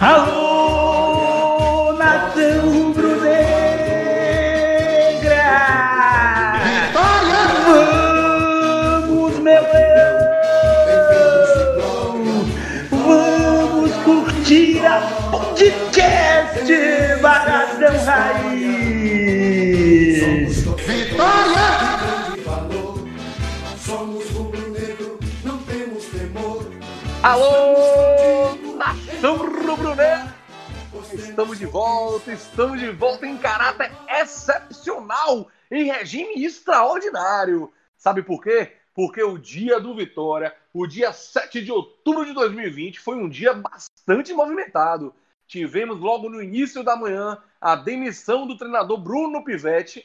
Alô, nação rubro-negra! Vitória! Vamos, meu leão! Vamos curtir a podcast Barradão Raiz! Vitória! Alô, Estamos de volta, estamos de volta em caráter excepcional, em regime extraordinário. Sabe por quê? Porque o dia do Vitória, o dia 7 de outubro de 2020, foi um dia bastante movimentado. Tivemos logo no início da manhã a demissão do treinador Bruno Pivetti,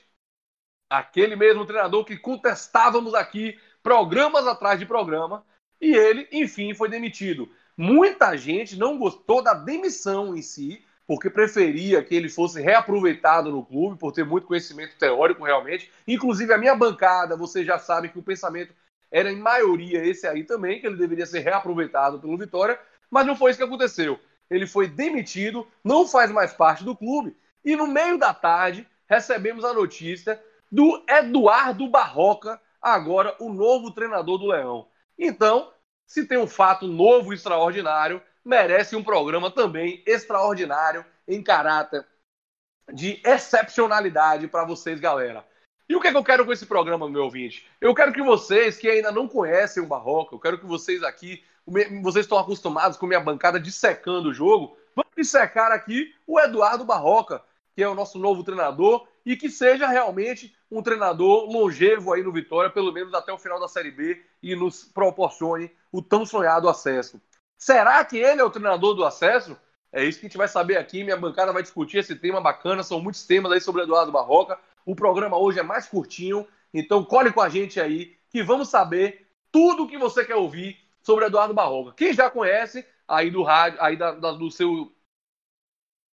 aquele mesmo treinador que contestávamos aqui programas atrás de programa e ele, enfim, foi demitido. Muita gente não gostou da demissão em si, porque preferia que ele fosse reaproveitado no clube, por ter muito conhecimento teórico realmente. Inclusive, a minha bancada, vocês já sabem que o pensamento era em maioria esse aí também, que ele deveria ser reaproveitado pelo Vitória, mas não foi isso que aconteceu. Ele foi demitido, não faz mais parte do clube, e no meio da tarde recebemos a notícia do Eduardo Barroca, agora o novo treinador do Leão. Então, se tem um fato novo e extraordinário, merece um programa também extraordinário em caráter de excepcionalidade para vocês, galera. E o que, é que eu quero com esse programa, meu ouvinte? Eu quero que vocês que ainda não conhecem o Barroca, eu quero que vocês aqui, vocês estão acostumados com minha bancada dissecando o jogo, vamos dissecar aqui o Eduardo Barroca, que é o nosso novo treinador e que seja realmente um treinador longevo aí no Vitória, pelo menos até o final da Série B e nos proporcione o tão sonhado acesso. Será que ele é o treinador do acesso? É isso que a gente vai saber aqui. Minha bancada vai discutir esse tema bacana. São muitos temas aí sobre Eduardo Barroca. O programa hoje é mais curtinho, então colhe com a gente aí que vamos saber tudo o que você quer ouvir sobre Eduardo Barroca. Quem já conhece aí do rádio, aí da, da, do seu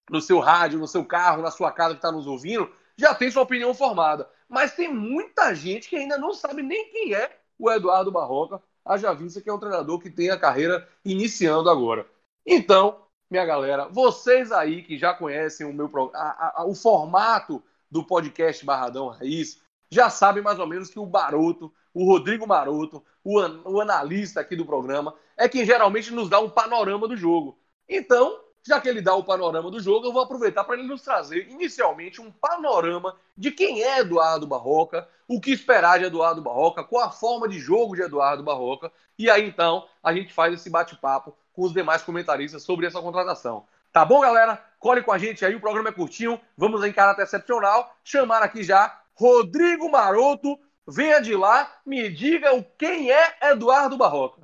no seu rádio, no seu carro, na sua casa que está nos ouvindo, já tem sua opinião formada. Mas tem muita gente que ainda não sabe nem quem é o Eduardo Barroca, haja vista que é um treinador que tem a carreira iniciando agora. Então, minha galera, vocês aí que já conhecem o meu a, a, o formato do podcast Barradão Raiz, já sabem mais ou menos que o Baroto, o Rodrigo Maroto, o, an, o analista aqui do programa, é quem geralmente nos dá um panorama do jogo. Então, já que ele dá o panorama do jogo, eu vou aproveitar para ele nos trazer inicialmente um panorama de quem é Eduardo Barroca, o que esperar de Eduardo Barroca, qual a forma de jogo de Eduardo Barroca, e aí então a gente faz esse bate-papo com os demais comentaristas sobre essa contratação. Tá bom, galera? Colhe com a gente aí, o programa é curtinho, vamos em caráter excepcional, chamar aqui já Rodrigo Maroto, venha de lá, me diga quem é Eduardo Barroca.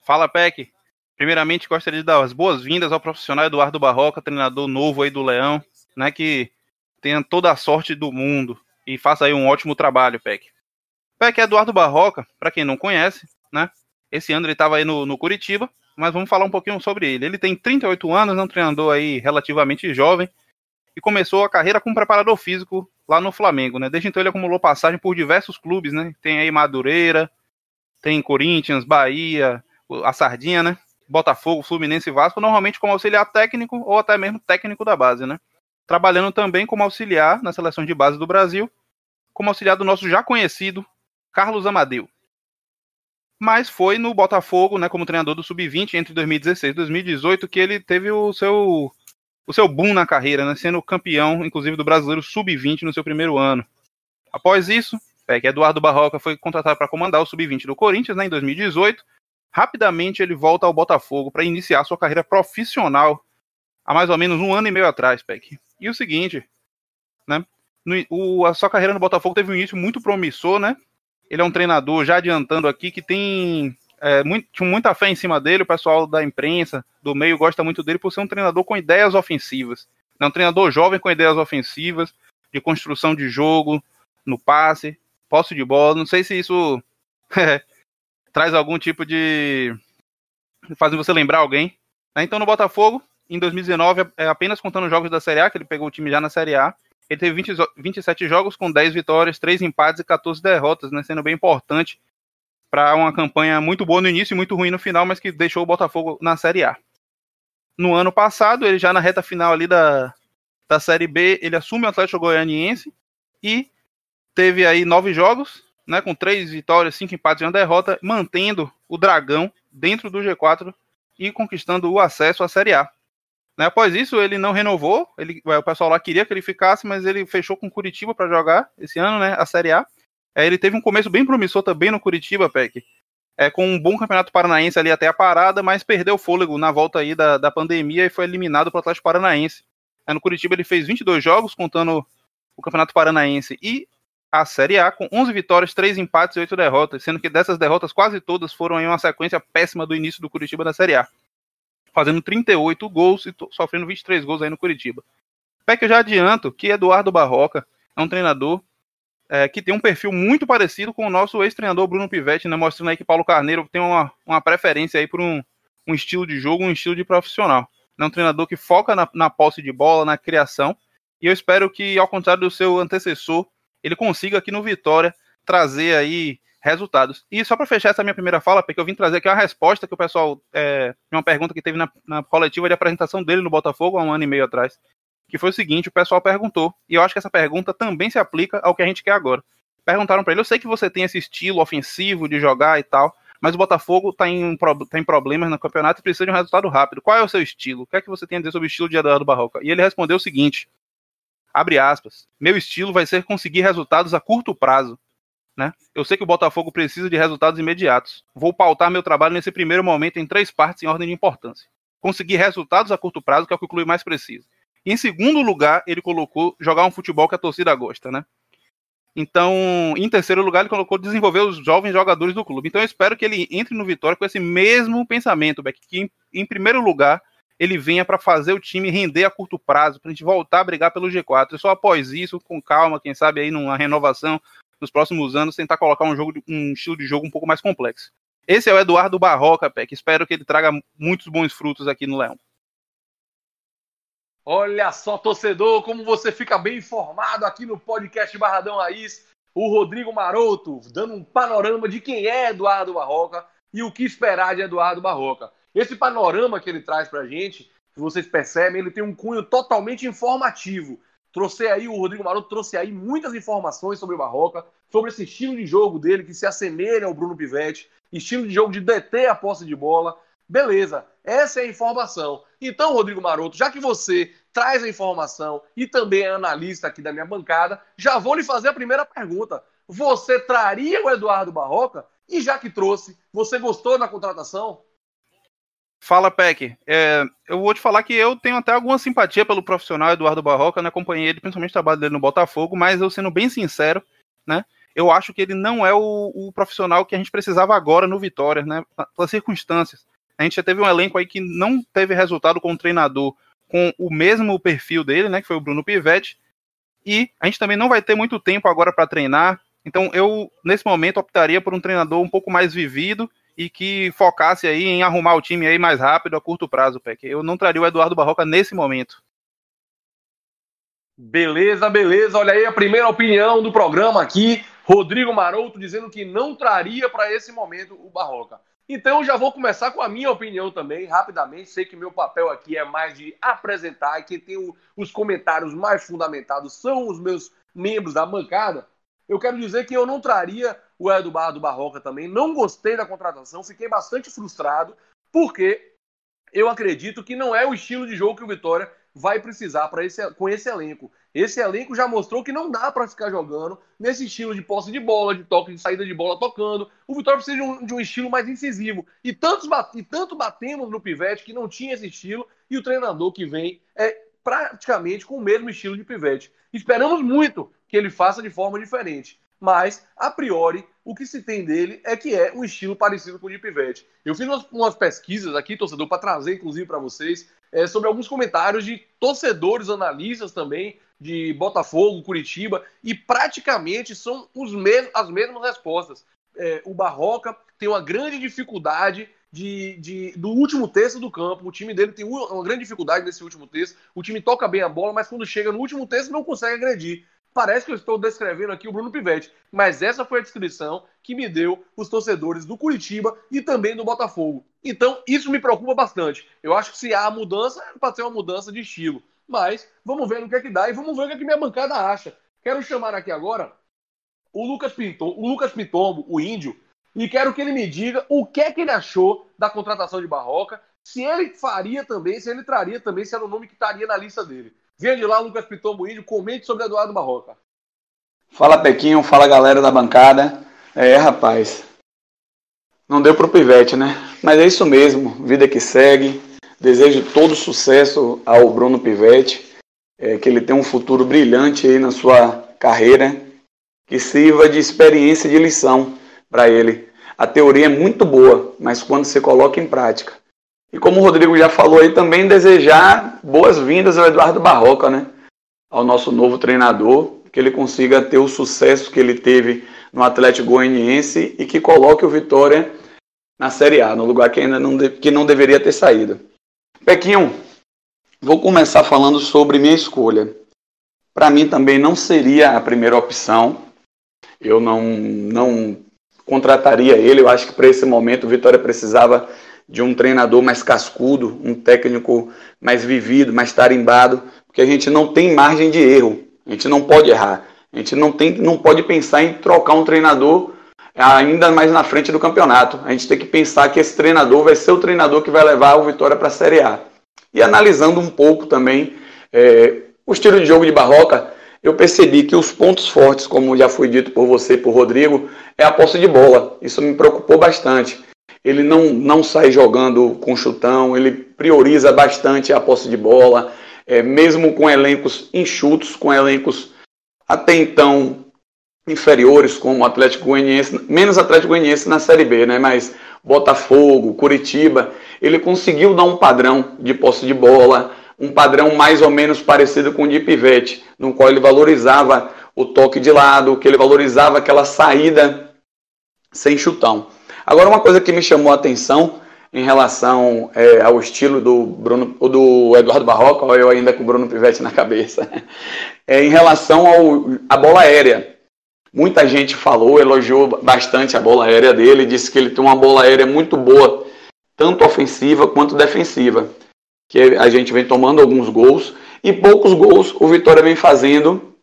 Fala, Peck. Primeiramente, gostaria de dar as boas-vindas ao profissional Eduardo Barroca, treinador novo aí do Leão, né, que tenha toda a sorte do mundo e faça aí um ótimo trabalho, Peck. Peck é Eduardo Barroca, para quem não conhece, né? Esse ano ele estava aí no, no Curitiba, mas vamos falar um pouquinho sobre ele. Ele tem 38 anos, é um treinador aí relativamente jovem e começou a carreira como preparador físico lá no Flamengo, né? Desde então ele acumulou passagem por diversos clubes, né? Tem aí Madureira, tem Corinthians, Bahia, a Sardinha, né? Botafogo, Fluminense e Vasco, normalmente como auxiliar técnico ou até mesmo técnico da base, né? Trabalhando também como auxiliar na seleção de base do Brasil, como auxiliar do nosso já conhecido Carlos Amadeu. Mas foi no Botafogo, né, como treinador do Sub-20 entre 2016 e 2018 que ele teve o seu o seu boom na carreira, né, sendo campeão, inclusive do Brasileiro Sub-20 no seu primeiro ano. Após isso, é, que Eduardo Barroca foi contratado para comandar o Sub-20 do Corinthians né, em 2018 Rapidamente ele volta ao Botafogo para iniciar sua carreira profissional há mais ou menos um ano e meio atrás, Peck. E o seguinte, né? No, o, a sua carreira no Botafogo teve um início muito promissor, né? Ele é um treinador, já adiantando aqui, que tem é, muito, muita fé em cima dele. O pessoal da imprensa, do meio, gosta muito dele por ser um treinador com ideias ofensivas. É um treinador jovem com ideias ofensivas, de construção de jogo, no passe, posse de bola. Não sei se isso é, traz algum tipo de. fazendo você lembrar alguém. Né? Então no Botafogo, em 2019, é apenas contando jogos da Série A, que ele pegou o time já na Série A, ele teve 20, 27 jogos com 10 vitórias, 3 empates e 14 derrotas, né? sendo bem importante para uma campanha muito boa no início e muito ruim no final, mas que deixou o Botafogo na Série A. no ano passado, ele já na reta final ali da, da Série B, ele assume o Atlético Goianiense e teve aí nove jogos, né, com três vitórias, cinco empates e uma derrota, mantendo o Dragão dentro do G4 e conquistando o acesso à Série A. Né, após isso, ele não renovou, ele, o pessoal lá queria que ele ficasse, mas ele fechou com Curitiba para jogar esse ano, né, a Série A. É, ele teve um começo bem promissor também no Curitiba, Peck, é, com um bom campeonato paranaense ali até a parada, mas perdeu o fôlego na volta aí da, da pandemia e foi eliminado pelo Atlético Paranaense. É, no Curitiba ele fez 22 jogos, contando o Campeonato Paranaense e a Série A, com 11 vitórias, 3 empates e 8 derrotas, sendo que dessas derrotas quase todas foram em uma sequência péssima do início do Curitiba da Série A, fazendo 38 gols e sofrendo 23 gols aí no Curitiba. Pé que eu já adianto que Eduardo Barroca é um treinador é, que tem um perfil muito parecido com o nosso ex-treinador Bruno Pivetti, né, mostrando aí que Paulo Carneiro tem uma, uma preferência aí por um, um estilo de jogo, um estilo de profissional. É um treinador que foca na, na posse de bola, na criação, e eu espero que, ao contrário do seu antecessor, ele consiga aqui no Vitória trazer aí resultados. E só para fechar essa minha primeira fala, porque eu vim trazer aqui uma resposta que o pessoal, é, uma pergunta que teve na, na coletiva de apresentação dele no Botafogo há um ano e meio atrás que foi o seguinte: o pessoal perguntou, e eu acho que essa pergunta também se aplica ao que a gente quer agora. Perguntaram para ele: eu sei que você tem esse estilo ofensivo de jogar e tal, mas o Botafogo está em, tá em problemas no campeonato e precisa de um resultado rápido. Qual é o seu estilo? O que é que você tem a dizer sobre o estilo de Eduardo Barroca? E ele respondeu o seguinte: abre aspas, meu estilo vai ser conseguir resultados a curto prazo. Né? Eu sei que o Botafogo precisa de resultados imediatos. Vou pautar meu trabalho nesse primeiro momento em três partes em ordem de importância. Conseguir resultados a curto prazo, que é o que o clube mais precisa. E em segundo lugar, ele colocou jogar um futebol que a torcida gosta, né? Então, em terceiro lugar, ele colocou desenvolver os jovens jogadores do clube. Então, eu espero que ele entre no Vitória com esse mesmo pensamento, Beck, que em, em primeiro lugar ele venha para fazer o time render a curto prazo, para a gente voltar a brigar pelo G4. E só após isso, com calma, quem sabe aí numa renovação nos próximos anos, tentar colocar um jogo, um estilo de jogo um pouco mais complexo. Esse é o Eduardo Barroca, Peck. Espero que ele traga muitos bons frutos aqui no Leão. Olha só, torcedor, como você fica bem informado aqui no podcast Barradão Raiz. O Rodrigo Maroto dando um panorama de quem é Eduardo Barroca e o que esperar de Eduardo Barroca. Esse panorama que ele traz pra gente, se vocês percebem, ele tem um cunho totalmente informativo. Trouxe aí, o Rodrigo Maroto trouxe aí muitas informações sobre o Barroca, sobre esse estilo de jogo dele que se assemelha ao Bruno Pivetti, estilo de jogo de deter a posse de bola, Beleza, essa é a informação. Então, Rodrigo Maroto, já que você traz a informação e também é analista aqui da minha bancada, já vou lhe fazer a primeira pergunta. Você traria o Eduardo Barroca? E já que trouxe, você gostou da contratação? Fala, Peck. É, eu vou te falar que eu tenho até alguma simpatia pelo profissional Eduardo Barroca, né? Acompanhei ele, principalmente o trabalho dele no Botafogo, mas eu sendo bem sincero, né? Eu acho que ele não é o, o profissional que a gente precisava agora no Vitória, né? Pelas circunstâncias. A gente já teve um elenco aí que não teve resultado com o treinador com o mesmo perfil dele, né, que foi o Bruno Pivetti. E a gente também não vai ter muito tempo agora para treinar. Então eu, nesse momento, optaria por um treinador um pouco mais vivido e que focasse aí em arrumar o time aí mais rápido a curto prazo, Peck. Eu não traria o Eduardo Barroca nesse momento. Beleza, beleza. Olha aí a primeira opinião do programa aqui. Rodrigo Maroto dizendo que não traria para esse momento o Barroca. Então já vou começar com a minha opinião também, rapidamente. Sei que meu papel aqui é mais de apresentar e quem tem o, os comentários mais fundamentados são os meus membros da bancada. Eu quero dizer que eu não traria o Eduardo Barroca também. Não gostei da contratação, fiquei bastante frustrado, porque eu acredito que não é o estilo de jogo que o Vitória vai precisar para esse, com esse elenco. Esse elenco já mostrou que não dá para ficar jogando nesse estilo de posse de bola, de toque de saída de bola tocando. O Vitória precisa de um, de um estilo mais incisivo. E, tantos, e tanto batemos no Pivete que não tinha esse estilo, e o treinador que vem é praticamente com o mesmo estilo de Pivete. Esperamos muito que ele faça de forma diferente. Mas, a priori, o que se tem dele é que é um estilo parecido com o de Pivete. Eu fiz umas, umas pesquisas aqui, torcedor, para trazer, inclusive, para vocês, é, sobre alguns comentários de torcedores, analistas também, de Botafogo, Curitiba, e praticamente são os as mesmas respostas. É, o Barroca tem uma grande dificuldade de, de, do último terço do campo. O time dele tem uma grande dificuldade nesse último terço. O time toca bem a bola, mas quando chega no último terço não consegue agredir. Parece que eu estou descrevendo aqui o Bruno Pivetti, mas essa foi a descrição que me deu os torcedores do Curitiba e também do Botafogo. Então, isso me preocupa bastante. Eu acho que se há mudança, pode ser uma mudança de estilo. Mas vamos ver no que é que dá e vamos ver o que, é que minha bancada acha. Quero chamar aqui agora o Lucas, Pinto, o Lucas Pitombo, o índio, e quero que ele me diga o que é que ele achou da contratação de Barroca, se ele faria também, se ele traria também, se era o nome que estaria na lista dele. Venha de lá, Lucas Pitombo Índio, comente sobre Eduardo Barroca. Fala Pequinho, fala galera da bancada. É, rapaz, não deu pro Pivete, né? Mas é isso mesmo, vida que segue. Desejo todo sucesso ao Bruno Pivete, é, que ele tenha um futuro brilhante aí na sua carreira, que sirva de experiência de lição para ele. A teoria é muito boa, mas quando você coloca em prática, e como o Rodrigo já falou aí, também desejar boas-vindas ao Eduardo Barroca, né? Ao nosso novo treinador, que ele consiga ter o sucesso que ele teve no Atlético Goianiense e que coloque o Vitória na Série A, no lugar que ainda não, de, que não deveria ter saído. Pequinho, vou começar falando sobre minha escolha. Para mim também não seria a primeira opção. Eu não, não contrataria ele. Eu acho que para esse momento o Vitória precisava de um treinador mais cascudo, um técnico mais vivido, mais tarimbado, porque a gente não tem margem de erro, a gente não pode errar, a gente não, tem, não pode pensar em trocar um treinador ainda mais na frente do campeonato. A gente tem que pensar que esse treinador vai ser o treinador que vai levar o Vitória para a Série A. E analisando um pouco também é, o estilo de jogo de Barroca, eu percebi que os pontos fortes, como já foi dito por você e por Rodrigo, é a posse de bola. Isso me preocupou bastante ele não, não sai jogando com chutão, ele prioriza bastante a posse de bola, é, mesmo com elencos enxutos, com elencos até então inferiores, como o Atlético Goianiense, menos Atlético Goianiense na Série B, né? mas Botafogo, Curitiba, ele conseguiu dar um padrão de posse de bola, um padrão mais ou menos parecido com o de Pivete, no qual ele valorizava o toque de lado, que ele valorizava aquela saída sem chutão. Agora, uma coisa que me chamou a atenção em relação é, ao estilo do Bruno, do Eduardo Barroca, ou eu ainda com o Bruno Pivetti na cabeça, é em relação à bola aérea. Muita gente falou, elogiou bastante a bola aérea dele, disse que ele tem uma bola aérea muito boa, tanto ofensiva quanto defensiva. Que a gente vem tomando alguns gols e poucos gols o Vitória vem fazendo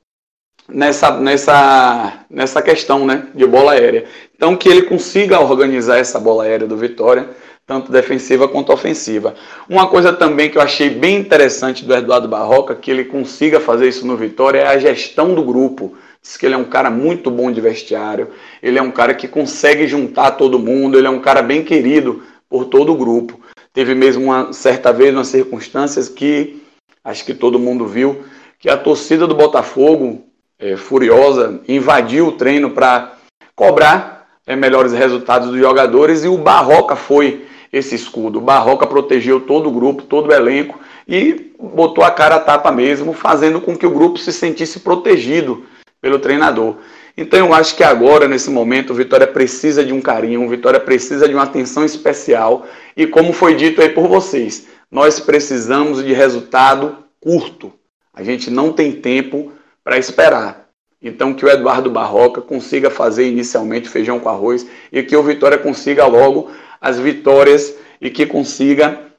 nessa, nessa, nessa questão né, de bola aérea. Então, que ele consiga organizar essa bola aérea do Vitória, tanto defensiva quanto ofensiva. Uma coisa também que eu achei bem interessante do Eduardo Barroca, que ele consiga fazer isso no Vitória, é a gestão do grupo. Diz que ele é um cara muito bom de vestiário, ele é um cara que consegue juntar todo mundo, ele é um cara bem querido por todo o grupo. Teve mesmo uma certa vez, umas circunstâncias que acho que todo mundo viu, que a torcida do Botafogo é, furiosa, invadiu o treino para cobrar é, melhores resultados dos jogadores e o Barroca foi esse escudo. O Barroca protegeu todo o grupo, todo o elenco e botou a cara a tapa mesmo, fazendo com que o grupo se sentisse protegido pelo treinador. Então eu acho que agora, nesse momento, o Vitória precisa de um carinho, o Vitória precisa de uma atenção especial e como foi dito aí por vocês, nós precisamos de resultado curto. A gente não tem tempo para esperar. Então, que o Eduardo Barroca consiga fazer inicialmente feijão com arroz e que o Vitória consiga logo as vitórias e que consiga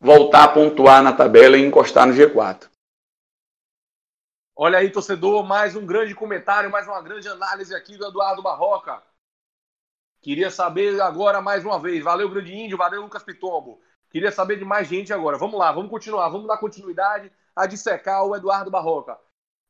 voltar a pontuar na tabela e encostar no G4. Olha aí, torcedor, mais um grande comentário, mais uma grande análise aqui do Eduardo Barroca. Queria saber agora mais uma vez. Valeu, Grande Índio, valeu, Lucas Pitombo. Queria saber de mais gente agora. Vamos lá, vamos continuar, vamos dar continuidade a dissecar o Eduardo Barroca.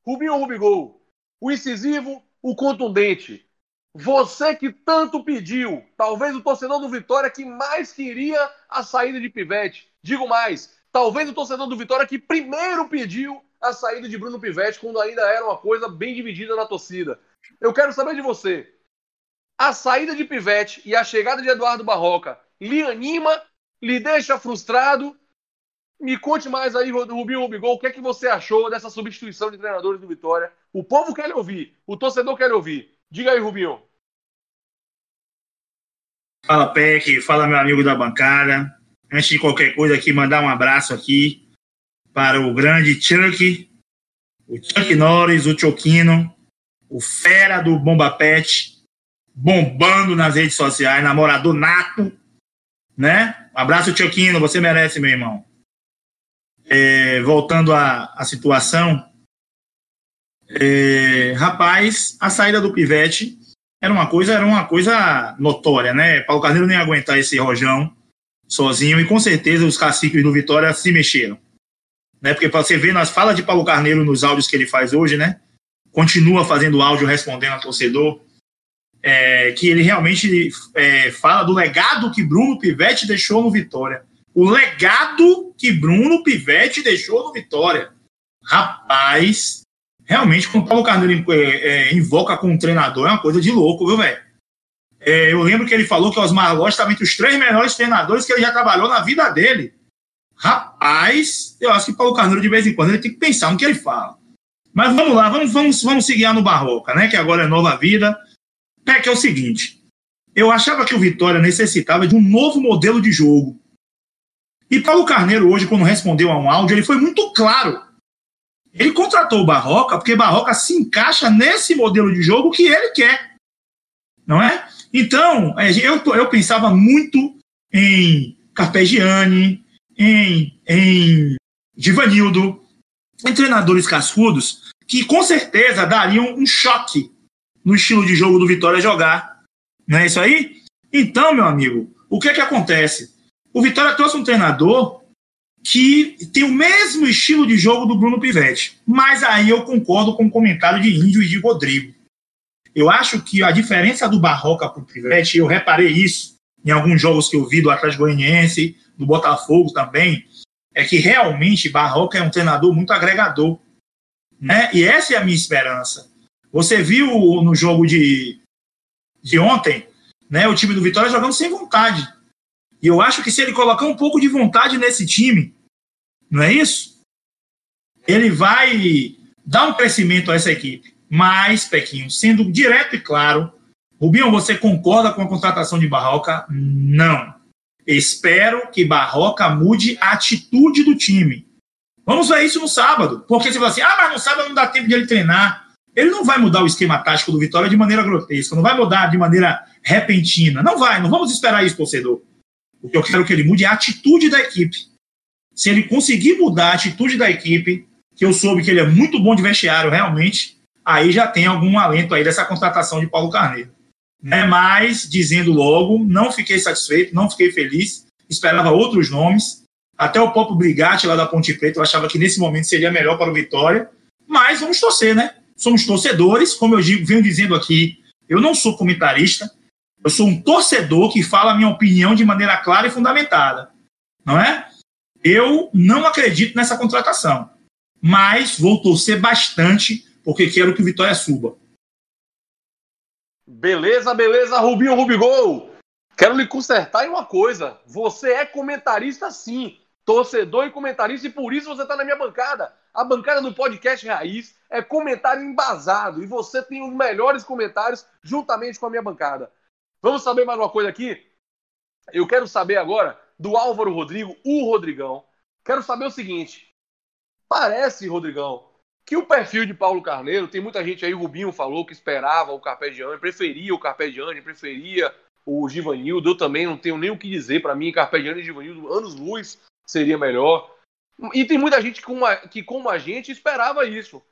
Rubinho Rubigol, o incisivo, o contundente. Você que tanto pediu, talvez o torcedor do Vitória que mais queria a saída de Pivete. Digo mais, talvez o torcedor do Vitória que primeiro pediu a saída de Bruno Pivete quando ainda era uma coisa bem dividida na torcida. Eu quero saber de você. A saída de Pivete e a chegada de Eduardo Barroca lhe anima, lhe deixa frustrado me conte mais aí, Rubinho Rubigol, o que é que você achou dessa substituição de treinadores do Vitória? O povo quer ouvir, o torcedor quer ouvir. Diga aí, Rubinho. Fala, Peck, fala, meu amigo da bancada. Antes de qualquer coisa aqui, mandar um abraço aqui para o grande Chuck, o Chuck Norris, o Choquino, o fera do Bomba Pet, bombando nas redes sociais, namorador nato, né? Um abraço, Choquino, você merece, meu irmão. É, voltando à, à situação, é, rapaz, a saída do Pivete era uma coisa, era uma coisa notória, né? Paulo Carneiro nem aguentar esse rojão sozinho e com certeza os caciques do Vitória se mexeram. Né? Porque você vê nas falas de Paulo Carneiro nos áudios que ele faz hoje, né? Continua fazendo áudio respondendo a torcedor. É, que ele realmente é, fala do legado que Bruno Pivetti deixou no Vitória. O legado que Bruno Pivetti deixou no Vitória. Rapaz, realmente, quando o Paulo Carneiro é, é, invoca com um treinador, é uma coisa de louco, viu, velho? É, eu lembro que ele falou que o Osmar Loss estava entre os três melhores treinadores que ele já trabalhou na vida dele. Rapaz, eu acho que Paulo Carneiro, de vez em quando, ele tem que pensar no que ele fala. Mas vamos lá, vamos, vamos, vamos seguir no Barroca, né? Que agora é nova vida. É que é o seguinte: eu achava que o Vitória necessitava de um novo modelo de jogo. E Paulo Carneiro, hoje, quando respondeu a um áudio, ele foi muito claro. Ele contratou o Barroca porque Barroca se encaixa nesse modelo de jogo que ele quer. Não é? Então, é, eu, eu pensava muito em Carpegiani, em, em Divanildo, em treinadores cascudos, que com certeza dariam um choque no estilo de jogo do Vitória jogar. Não é isso aí? Então, meu amigo, o que é que acontece? O Vitória trouxe um treinador que tem o mesmo estilo de jogo do Bruno Pivetti. Mas aí eu concordo com o comentário de Índio e de Rodrigo. Eu acho que a diferença do Barroca para o Pivete, eu reparei isso em alguns jogos que eu vi do Atlético Goianiense, do Botafogo também, é que realmente Barroca é um treinador muito agregador. Né? E essa é a minha esperança. Você viu no jogo de, de ontem, né, o time do Vitória jogando sem vontade. E eu acho que se ele colocar um pouco de vontade nesse time, não é isso? Ele vai dar um crescimento a essa equipe. Mas, Pequinho, sendo direto e claro, Rubinho, você concorda com a contratação de Barroca? Não. Espero que Barroca mude a atitude do time. Vamos ver isso no sábado. Porque você fala assim, ah, mas no sábado não dá tempo de ele treinar. Ele não vai mudar o esquema tático do Vitória de maneira grotesca, não vai mudar de maneira repentina. Não vai, não vamos esperar isso, torcedor. O que eu quero que ele mude é a atitude da equipe. Se ele conseguir mudar a atitude da equipe, que eu soube que ele é muito bom de vestiário, realmente, aí já tem algum alento aí dessa contratação de Paulo Carneiro. Né? Mas, dizendo logo, não fiquei satisfeito, não fiquei feliz, esperava outros nomes. Até o próprio Brigatti lá da Ponte Preta, eu achava que nesse momento seria melhor para o Vitória. Mas vamos torcer, né? Somos torcedores, como eu digo, venho dizendo aqui, eu não sou comentarista, eu sou um torcedor que fala a minha opinião de maneira clara e fundamentada. Não é? Eu não acredito nessa contratação, mas vou torcer bastante porque quero que o Vitória suba. Beleza, beleza, Rubinho Rubigol. Quero lhe consertar em uma coisa. Você é comentarista sim, torcedor e comentarista, e por isso você está na minha bancada. A bancada do podcast Raiz é comentário embasado e você tem os melhores comentários juntamente com a minha bancada. Vamos saber mais uma coisa aqui? Eu quero saber agora do Álvaro Rodrigo, o Rodrigão. Quero saber o seguinte: parece, Rodrigão, que o perfil de Paulo Carneiro, tem muita gente aí, o Rubinho falou que esperava o Carpegiani, preferia o Carpegiani, preferia o Givanildo, eu também não tenho nem o que dizer, para mim Carpegiani e Givanildo, anos luz, seria melhor. E tem muita gente que como, a, que, como a gente, esperava isso.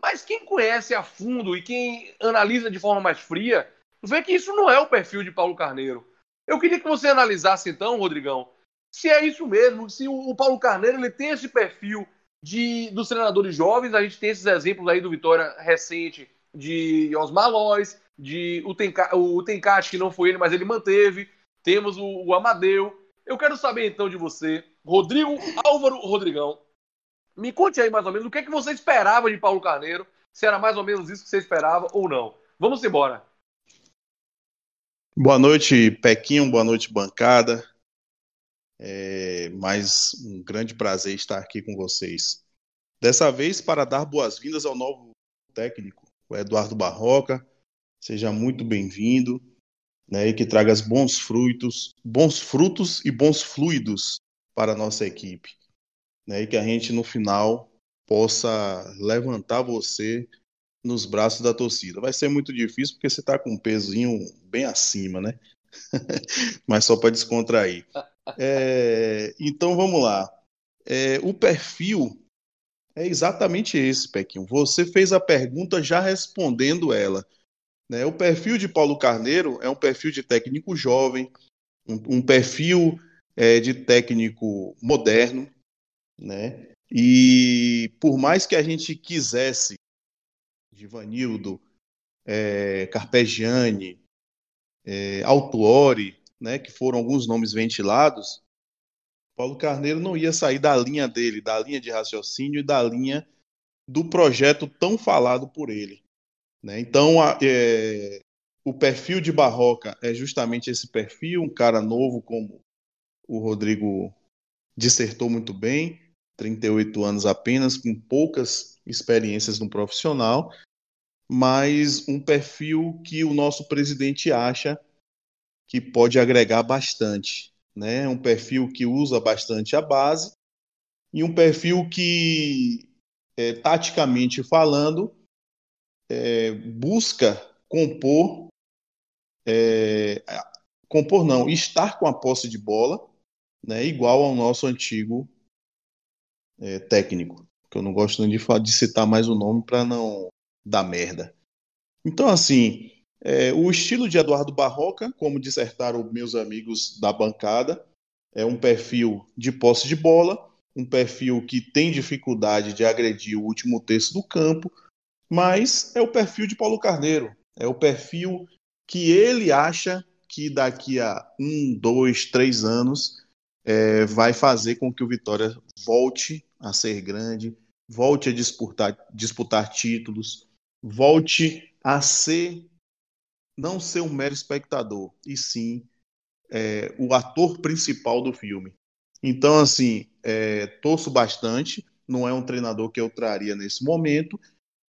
Mas quem conhece a fundo e quem analisa de forma mais fria, vê que isso não é o perfil de Paulo Carneiro. Eu queria que você analisasse então, Rodrigão, se é isso mesmo, se o, Paulo Carneiro ele tem esse perfil de, dos treinadores jovens, a gente tem esses exemplos aí do Vitória recente de Osmar Lois, de o, Tenka, o que não foi ele, mas ele manteve. Temos o, o Amadeu. Eu quero saber então de você, Rodrigo Álvaro Rodrigão. Me conte aí mais ou menos o que, é que você esperava de Paulo Carneiro, se era mais ou menos isso que você esperava ou não. Vamos embora. Boa noite, Pequinho, boa noite, bancada. É mais um grande prazer estar aqui com vocês. Dessa vez para dar boas-vindas ao novo técnico, o Eduardo Barroca. Seja muito bem-vindo, né, e que traga bons frutos, bons frutos e bons fluidos para a nossa equipe, né, e que a gente no final possa levantar você nos braços da torcida. Vai ser muito difícil porque você está com um pezinho bem acima, né? Mas só para descontrair. É, então vamos lá. É, o perfil é exatamente esse, Pequinho. Você fez a pergunta já respondendo ela. Né? O perfil de Paulo Carneiro é um perfil de técnico jovem, um, um perfil é, de técnico moderno, né? E por mais que a gente quisesse Givanildo, é, Carpegiani, é, Altuori, né, que foram alguns nomes ventilados, Paulo Carneiro não ia sair da linha dele, da linha de raciocínio e da linha do projeto tão falado por ele. Né? Então, a, é, o perfil de Barroca é justamente esse perfil, um cara novo, como o Rodrigo dissertou muito bem, 38 anos apenas, com poucas experiências no profissional, mas um perfil que o nosso presidente acha que pode agregar bastante. Né? Um perfil que usa bastante a base e um perfil que, é, taticamente falando, é, busca compor, é, compor não, estar com a posse de bola, né, igual ao nosso antigo é, técnico, que eu não gosto nem de, de citar mais o nome para não da merda. Então, assim, é, o estilo de Eduardo Barroca, como dissertaram meus amigos da bancada, é um perfil de posse de bola, um perfil que tem dificuldade de agredir o último terço do campo, mas é o perfil de Paulo Carneiro, é o perfil que ele acha que daqui a um, dois, três anos é, vai fazer com que o Vitória volte a ser grande, volte a disputar, disputar títulos, volte a ser não ser um mero espectador, e sim é, o ator principal do filme. Então, assim, é, torço bastante. Não é um treinador que eu traria nesse momento,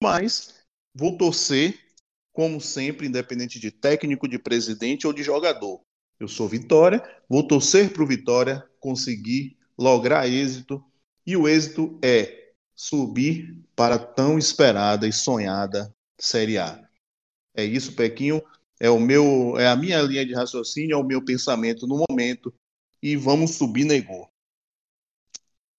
mas vou torcer, como sempre, independente de técnico, de presidente ou de jogador. Eu sou Vitória, vou torcer para o Vitória conseguir lograr êxito, e o êxito é subir para a tão esperada e sonhada Série A. É isso, Pequinho. É o meu, é a minha linha de raciocínio, é o meu pensamento no momento. E vamos subir, negou.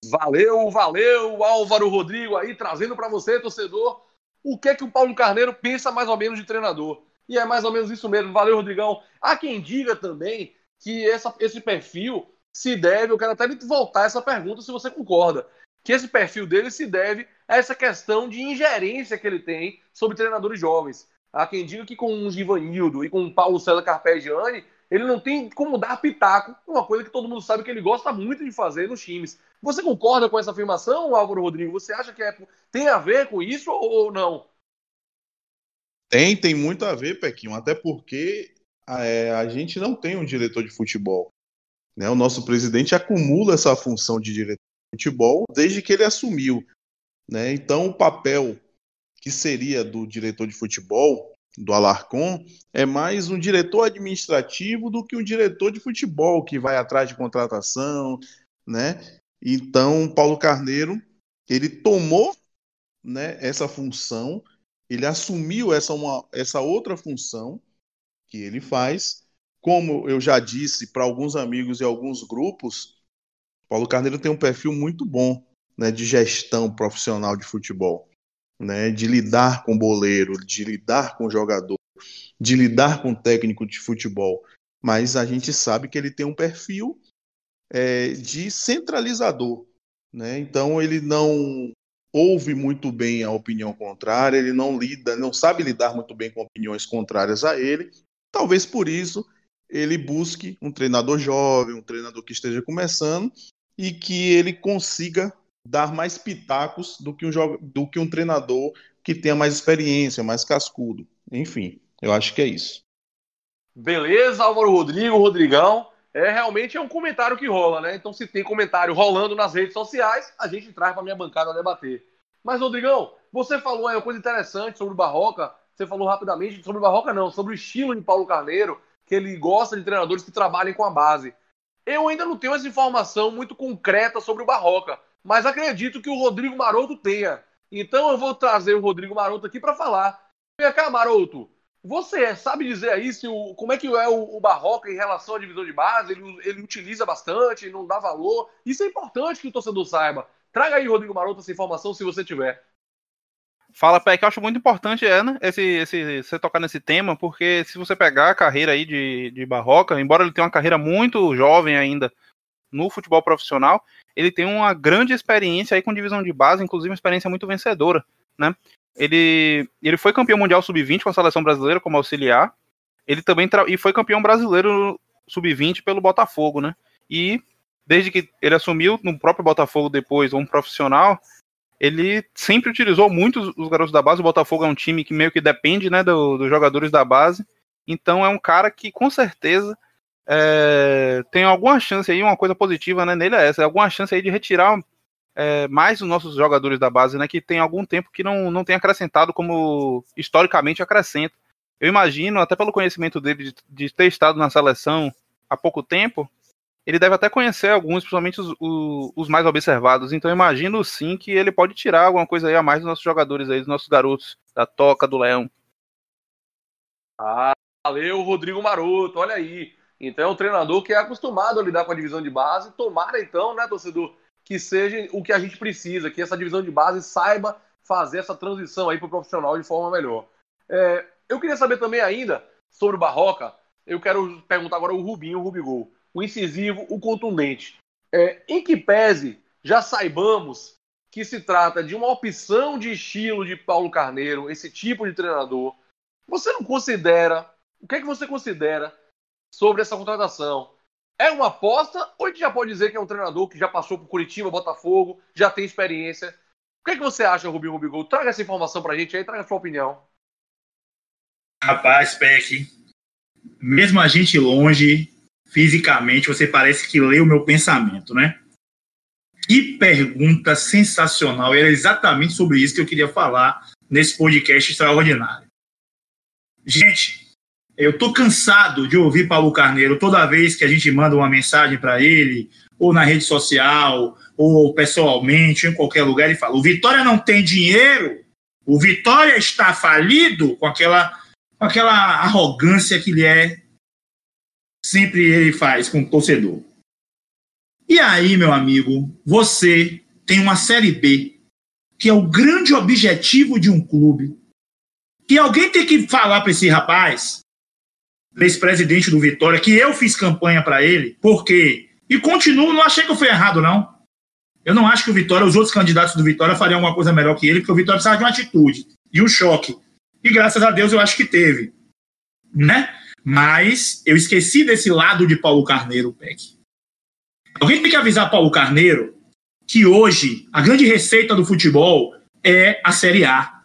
Valeu, valeu, Álvaro Rodrigo aí trazendo para você, torcedor, o que é que o Paulo Carneiro pensa mais ou menos de treinador. E é mais ou menos isso mesmo. Valeu, Rodrigão. Há quem diga também que essa, esse perfil se deve, eu quero até voltar essa pergunta se você concorda, que esse perfil dele se deve a essa questão de ingerência que ele tem sobre treinadores jovens. Há quem diga que com o Givanildo e com o Paulo César Carpegiani, ele não tem como dar pitaco, uma coisa que todo mundo sabe que ele gosta muito de fazer nos times. Você concorda com essa afirmação, Álvaro Rodrigo? Você acha que é, tem a ver com isso ou não? Tem, tem muito a ver, Pequinho, até porque é, a gente não tem um diretor de futebol. Né? O nosso presidente acumula essa função de diretor futebol desde que ele assumiu. Né? Então, o papel que seria do diretor de futebol, do Alarcon, é mais um diretor administrativo do que um diretor de futebol que vai atrás de contratação, né? Então, Paulo Carneiro, ele tomou né, essa função, ele assumiu essa, uma, essa outra função que ele faz. Como eu já disse para alguns amigos e alguns grupos, Paulo Carneiro tem um perfil muito bom né, de gestão profissional de futebol, né, de lidar com boleiro, de lidar com jogador, de lidar com técnico de futebol. Mas a gente sabe que ele tem um perfil é, de centralizador. Né? Então ele não ouve muito bem a opinião contrária, ele não lida, não sabe lidar muito bem com opiniões contrárias a ele. Talvez por isso ele busque um treinador jovem, um treinador que esteja começando e que ele consiga dar mais pitacos do que um, do que um treinador que tenha mais experiência, mais cascudo. Enfim, eu acho que é isso. Beleza, Álvaro Rodrigo, Rodrigão é realmente é um comentário que rola, né? Então, se tem comentário rolando nas redes sociais, a gente traz para minha bancada debater. Mas, Rodrigão, você falou aí uma coisa interessante sobre o Barroca. Você falou rapidamente sobre o Barroca, não, sobre o estilo de Paulo Carneiro, que ele gosta de treinadores que trabalhem com a base. Eu ainda não tenho essa informação muito concreta sobre o Barroca. mas acredito que o Rodrigo Maroto tenha. Então eu vou trazer o Rodrigo Maroto aqui para falar. Vem cá, Maroto. Você sabe dizer aí se o, como é que é o, o Barroca em relação à divisão de base? Ele, ele utiliza bastante, não dá valor. Isso é importante que o torcedor saiba. Traga aí, Rodrigo Maroto, essa informação se você tiver. Fala, Peck, eu acho muito importante, é, né, esse, esse, você tocar nesse tema, porque se você pegar a carreira aí de, de Barroca, embora ele tenha uma carreira muito jovem ainda no futebol profissional, ele tem uma grande experiência aí com divisão de base, inclusive uma experiência muito vencedora, né? Ele, ele foi campeão mundial sub-20 com a seleção brasileira como auxiliar. Ele também e foi campeão brasileiro sub-20 pelo Botafogo, né? E desde que ele assumiu no próprio Botafogo depois, um profissional, ele sempre utilizou muito os garotos da base. O Botafogo é um time que meio que depende, né, do, dos jogadores da base. Então é um cara que com certeza é, tem alguma chance aí, uma coisa positiva né, nele é essa, alguma chance aí de retirar é, mais os nossos jogadores da base, né, que tem algum tempo que não, não tem acrescentado como historicamente acrescenta. Eu imagino, até pelo conhecimento dele de, de ter estado na seleção há pouco tempo, ele deve até conhecer alguns, principalmente os, os, os, mais observados. Então imagino sim que ele pode tirar alguma coisa aí a mais dos nossos jogadores aí, dos nossos garotos, da Toca, do Leão. Ah, valeu, Rodrigo Maroto, olha aí. Então é um treinador que é acostumado a lidar com a divisão de base. Tomara então, né, torcedor, que seja o que a gente precisa, que essa divisão de base saiba fazer essa transição aí para o profissional de forma melhor. É, eu queria saber também ainda sobre o Barroca. Eu quero perguntar agora o Rubinho, o Rubigol. O incisivo, o contundente. É, em que pese já saibamos que se trata de uma opção de estilo de Paulo Carneiro, esse tipo de treinador, você não considera, o que é que você considera sobre essa contratação. É uma aposta ou a gente já pode dizer que é um treinador que já passou por Curitiba, Botafogo, já tem experiência? O que, é que você acha, Rubinho Rubigol? Traga essa informação pra gente aí, traga a sua opinião. Rapaz, Peck, mesmo a gente longe, fisicamente, você parece que lê o meu pensamento, né? Que pergunta sensacional. Era exatamente sobre isso que eu queria falar nesse podcast extraordinário. Gente, eu tô cansado de ouvir Paulo Carneiro toda vez que a gente manda uma mensagem para ele, ou na rede social, ou pessoalmente, em qualquer lugar, ele fala: o Vitória não tem dinheiro, o Vitória está falido, com aquela, com aquela arrogância que ele é, sempre ele faz com o torcedor. E aí, meu amigo, você tem uma Série B, que é o grande objetivo de um clube, que alguém tem que falar para esse rapaz ex-presidente do Vitória, que eu fiz campanha para ele, porque. E continuo, não achei que eu fui errado, não. Eu não acho que o Vitória, os outros candidatos do Vitória fariam alguma coisa melhor que ele, porque o Vitória precisava de uma atitude, de um choque. E graças a Deus eu acho que teve. Né? Mas eu esqueci desse lado de Paulo Carneiro, Peck. Alguém tem que avisar Paulo Carneiro que hoje a grande receita do futebol é a Série A.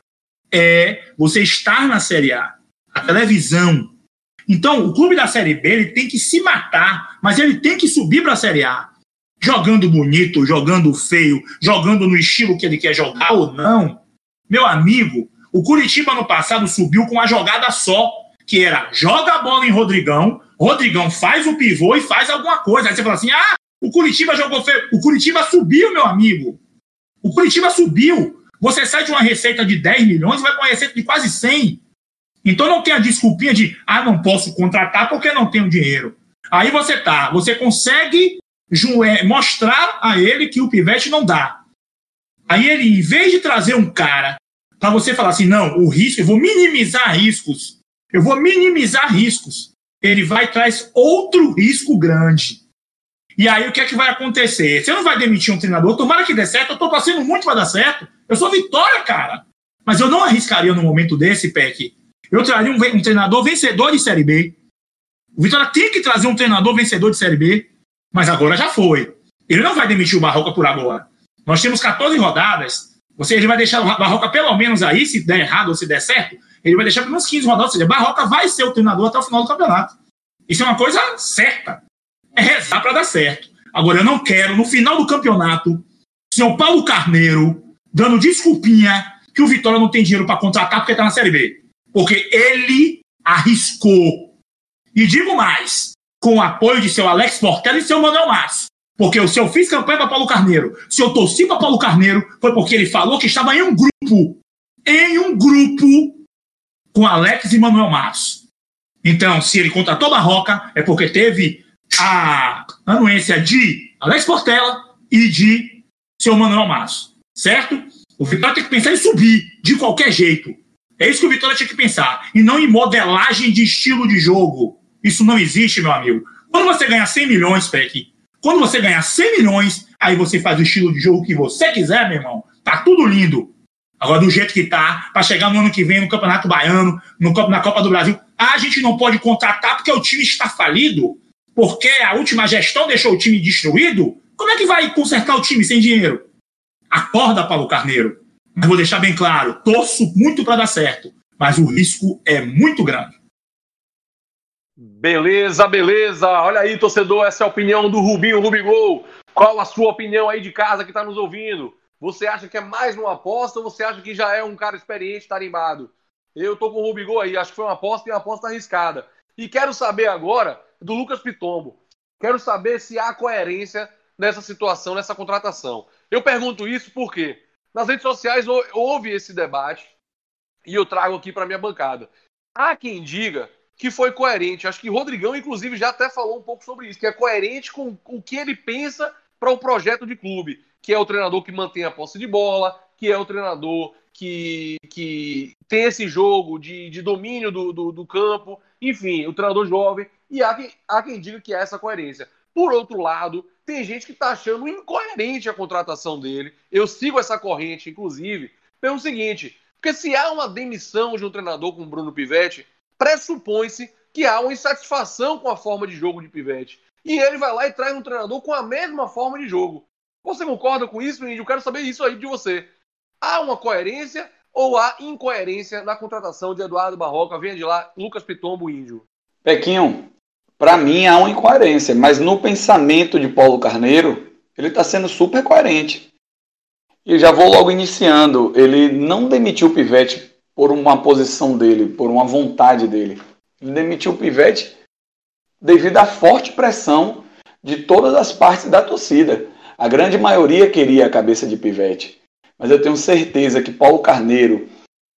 É você estar na Série A. A televisão, então, o clube da Série B ele tem que se matar, mas ele tem que subir para a Série A. Jogando bonito, jogando feio, jogando no estilo que ele quer jogar ou não. Meu amigo, o Curitiba no passado subiu com uma jogada só, que era joga a bola em Rodrigão, Rodrigão faz o pivô e faz alguma coisa. Aí você fala assim: ah, o Curitiba jogou feio. O Curitiba subiu, meu amigo. O Curitiba subiu. Você sai de uma receita de 10 milhões e vai para uma receita de quase 100. Então não tem a desculpinha de, ah, não posso contratar porque não tenho dinheiro. Aí você tá, você consegue é, mostrar a ele que o pivete não dá. Aí ele, em vez de trazer um cara para você falar assim, não, o risco, eu vou minimizar riscos, eu vou minimizar riscos, ele vai traz outro risco grande. E aí o que é que vai acontecer? Você não vai demitir um treinador, tomara que dê certo, eu tô torcendo muito para dar certo. Eu sou vitória, cara. Mas eu não arriscaria no momento desse, Peck, eu traria um, um, treinador vencedor de Série B. O Vitória tem que trazer um treinador vencedor de Série B, mas agora já foi. Ele não vai demitir o Barroca por agora. Nós temos 14 rodadas. Você ele vai deixar o Barroca pelo menos aí, se der errado ou se der certo, ele vai deixar pelo menos 15 rodadas. Ou seja, Barroca vai ser o treinador até o final do campeonato. Isso é uma coisa certa. É rezar para dar certo. Agora, eu não quero, no final do campeonato, senhor Paulo Carneiro dando desculpinha que o Vitória não tem dinheiro para contratar porque está na Série B porque ele arriscou. E digo mais, com o apoio de seu Alex Portela e seu Manuel Márcio. Porque se eu fiz campanha para Paulo Carneiro, se eu torci para Paulo Carneiro, foi porque ele falou que estava em um grupo, em um grupo com Alex e Manuel Matos. Então, se ele contratou Barroca, é porque teve a anuência de Alex Portela e de seu Manuel Matos. Certo? O Vitória tem que pensar em subir, de qualquer jeito. É isso que o Vitória tinha que pensar. E não em modelagem de estilo de jogo. Isso não existe, meu amigo. Quando você ganha 100 milhões, Peck, quando você ganhar 100 milhões, aí você faz o estilo de jogo que você quiser, meu irmão. Tá tudo lindo. Agora, do jeito que tá, para chegar no ano que vem no Campeonato Baiano, no, na Copa do Brasil, a gente não pode contratar porque o time está falido, porque a última gestão deixou o time destruído. Como é que vai consertar o time sem dinheiro? Acorda, Paulo Carneiro. Mas vou deixar bem claro: torço muito para dar certo, mas o risco é muito grande. Beleza, beleza. Olha aí, torcedor, essa é a opinião do Rubinho Rubigol. Qual a sua opinião aí de casa que está nos ouvindo? Você acha que é mais uma aposta ou você acha que já é um cara experiente, tarimbado? Eu tô com o Rubigol aí, acho que foi uma aposta e uma aposta arriscada. E quero saber agora do Lucas Pitombo. Quero saber se há coerência nessa situação, nessa contratação. Eu pergunto isso porque nas redes sociais houve esse debate e eu trago aqui para minha bancada. Há quem diga que foi coerente. Acho que Rodrigão, inclusive, já até falou um pouco sobre isso, que é coerente com o que ele pensa para o projeto de clube, que é o treinador que mantém a posse de bola, que é o treinador que, que tem esse jogo de, de domínio do, do, do, campo, enfim, o treinador jovem, e há quem, há quem diga que é essa coerência. Por outro lado, tem gente que está achando incoerente a contratação dele. Eu sigo essa corrente, inclusive, pelo seguinte: porque se há uma demissão de um treinador como Bruno Pivetti, pressupõe-se que há uma insatisfação com a forma de jogo de Pivete. E ele vai lá e traz um treinador com a mesma forma de jogo. Você concorda com isso, Índio? Eu quero saber isso aí de você. Há uma coerência ou há incoerência na contratação de Eduardo Barroca? Venha de lá, Lucas Pitombo, Índio. Pequinho, para mim há uma incoerência, mas no pensamento de Paulo Carneiro, ele está sendo super coerente. E já vou logo iniciando. Ele não demitiu o Pivete por uma posição dele, por uma vontade dele. Ele demitiu o Pivete devido à forte pressão de todas as partes da torcida. A grande maioria queria a cabeça de Pivete. Mas eu tenho certeza que Paulo Carneiro,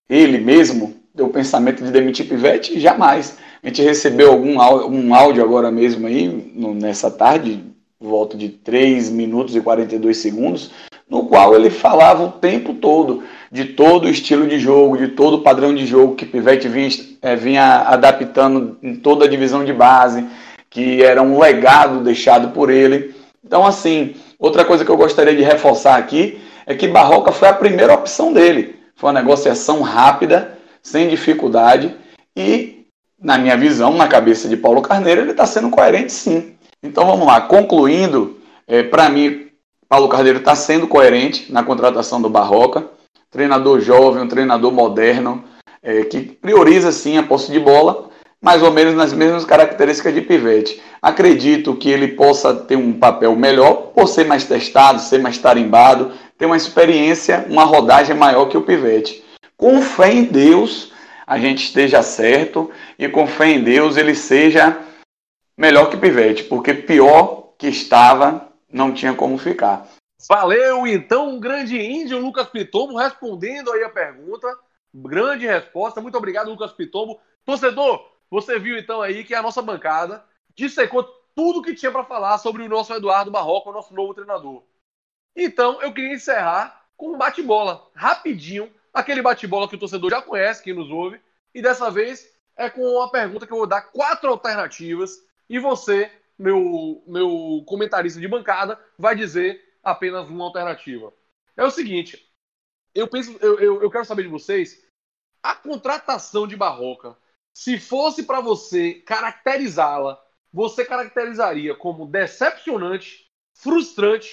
ele mesmo, deu o pensamento de demitir Pivete? Jamais. A gente recebeu algum um áudio agora mesmo aí, no, nessa tarde, volta de 3 minutos e 42 segundos, no qual ele falava o tempo todo de todo o estilo de jogo, de todo o padrão de jogo que Pivete vinha, é, vinha adaptando em toda a divisão de base, que era um legado deixado por ele. Então, assim, outra coisa que eu gostaria de reforçar aqui é que Barroca foi a primeira opção dele. Foi uma negociação rápida, sem dificuldade e, na minha visão, na cabeça de Paulo Carneiro, ele está sendo coerente sim. Então vamos lá, concluindo, é, para mim, Paulo Carneiro está sendo coerente na contratação do Barroca treinador jovem, um treinador moderno, é, que prioriza sim a posse de bola, mais ou menos nas mesmas características de Pivete. Acredito que ele possa ter um papel melhor por ser mais testado, ser mais tarimbado, ter uma experiência, uma rodagem maior que o Pivete. Com fé em Deus, a gente esteja certo e com fé em Deus ele seja melhor que Pivete, porque pior que estava não tinha como ficar. Valeu, então, um grande índio, Lucas Pitombo, respondendo aí a pergunta. Grande resposta. Muito obrigado, Lucas Pitombo. Torcedor, você viu então aí que a nossa bancada dissecou tudo que tinha para falar sobre o nosso Eduardo Barroca, o nosso novo treinador. Então, eu queria encerrar com um bate-bola, rapidinho, aquele bate-bola que o torcedor já conhece, que nos ouve, e dessa vez é com uma pergunta que eu vou dar quatro alternativas e você, meu, meu comentarista de bancada, vai dizer apenas uma alternativa. É o seguinte, eu penso, eu, eu, eu quero saber de vocês, a contratação de Barroca, se fosse para você caracterizá-la, você caracterizaria como decepcionante, frustrante,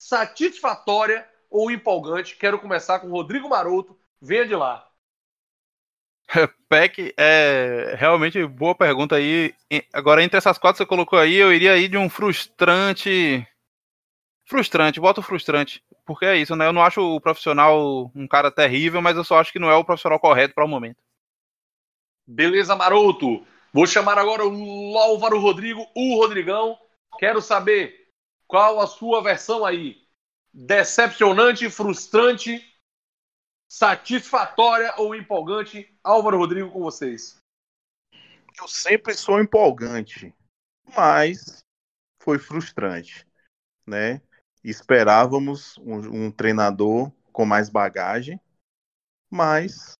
satisfatória ou empolgante? Quero começar com Rodrigo Maroto. Venha de lá. Peck, é realmente boa pergunta aí. Agora, entre essas quatro que você colocou aí, eu iria ir de um frustrante frustrante, voto frustrante. Porque é isso, né? Eu não acho o profissional um cara terrível, mas eu só acho que não é o profissional correto para o momento. Beleza, Maroto. Vou chamar agora o Álvaro Rodrigo, o Rodrigão. Quero saber Qual a sua versão aí? Decepcionante, frustrante, satisfatória ou empolgante? Álvaro Rodrigo com vocês. Eu sempre sou empolgante, mas foi frustrante, né? Esperávamos um, um treinador com mais bagagem, mas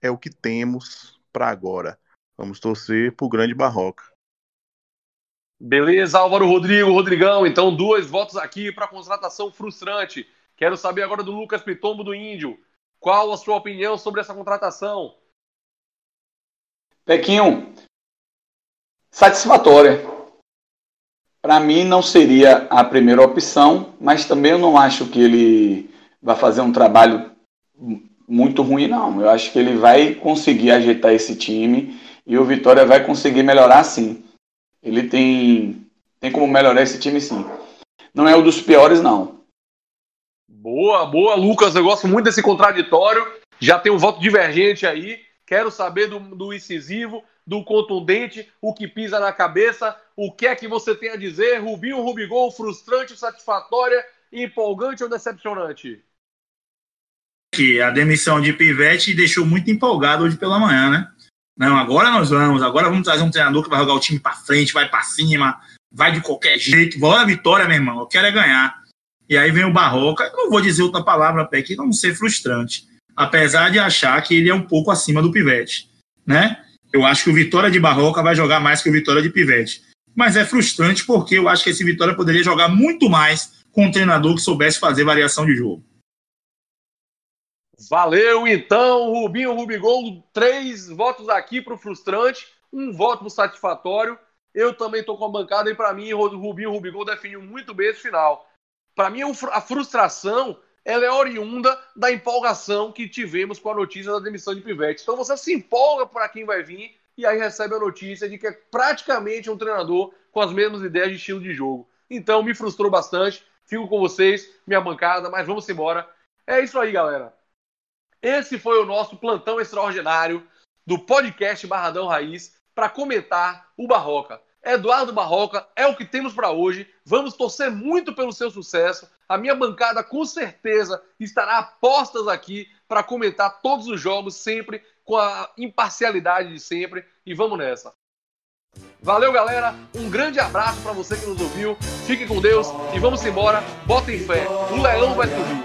é o que temos para agora. Vamos torcer pro grande Barroca. Beleza, Álvaro Rodrigo, Rodrigão. Então, dois votos aqui para contratação frustrante. Quero saber agora do Lucas Pitombo do Índio. Qual a sua opinião sobre essa contratação? Pequinho, satisfatória. Para mim não seria a primeira opção, mas também eu não acho que ele vai fazer um trabalho muito ruim, não. Eu acho que ele vai conseguir ajeitar esse time e o Vitória vai conseguir melhorar sim. Ele tem, tem como melhorar esse time sim. Não é um dos piores, não. Boa, boa, Lucas. Eu gosto muito desse contraditório. Já tem um voto divergente aí. Quero saber do, do incisivo, do contundente, o que pisa na cabeça. O que é que você tem a dizer? Rubinho, Rubigol, frustrante, satisfatória, empolgante ou decepcionante? Que a demissão de Pivete deixou muito empolgado hoje pela manhã, né? Não, agora nós vamos, agora vamos trazer um treinador que vai jogar o time para frente, vai para cima, vai de qualquer jeito. Bora vitória, meu irmão. Eu quero é ganhar. E aí vem o Barroca, não vou dizer outra palavra, Pé, que não ser frustrante. Apesar de achar que ele é um pouco acima do Pivete, né? Eu acho que o Vitória de Barroca vai jogar mais que o Vitória de Pivete. Mas é frustrante porque eu acho que esse Vitória poderia jogar muito mais com um treinador que soubesse fazer variação de jogo. Valeu, então, Rubinho Rubigol, três votos aqui para o frustrante, um voto satisfatório. Eu também estou com a bancada e para mim Rubinho Rubigol definiu muito bem esse final. Para mim, a frustração ela é oriunda da empolgação que tivemos com a notícia da demissão de Pivete. Então você se empolga para quem vai vir e aí recebe a notícia de que é praticamente um treinador com as mesmas ideias de estilo de jogo. Então me frustrou bastante. Fico com vocês, minha bancada, mas vamos embora. É isso aí, galera. Esse foi o nosso plantão extraordinário do podcast Barradão Raiz para comentar o Barroca. Eduardo Barroca é o que temos para hoje. Vamos torcer muito pelo seu sucesso. A minha bancada com certeza estará postas aqui para comentar todos os jogos sempre com a imparcialidade de sempre e vamos nessa. Valeu, galera. Um grande abraço para você que nos ouviu. Fique com Deus e vamos embora. Botem fé. O leão vai subir.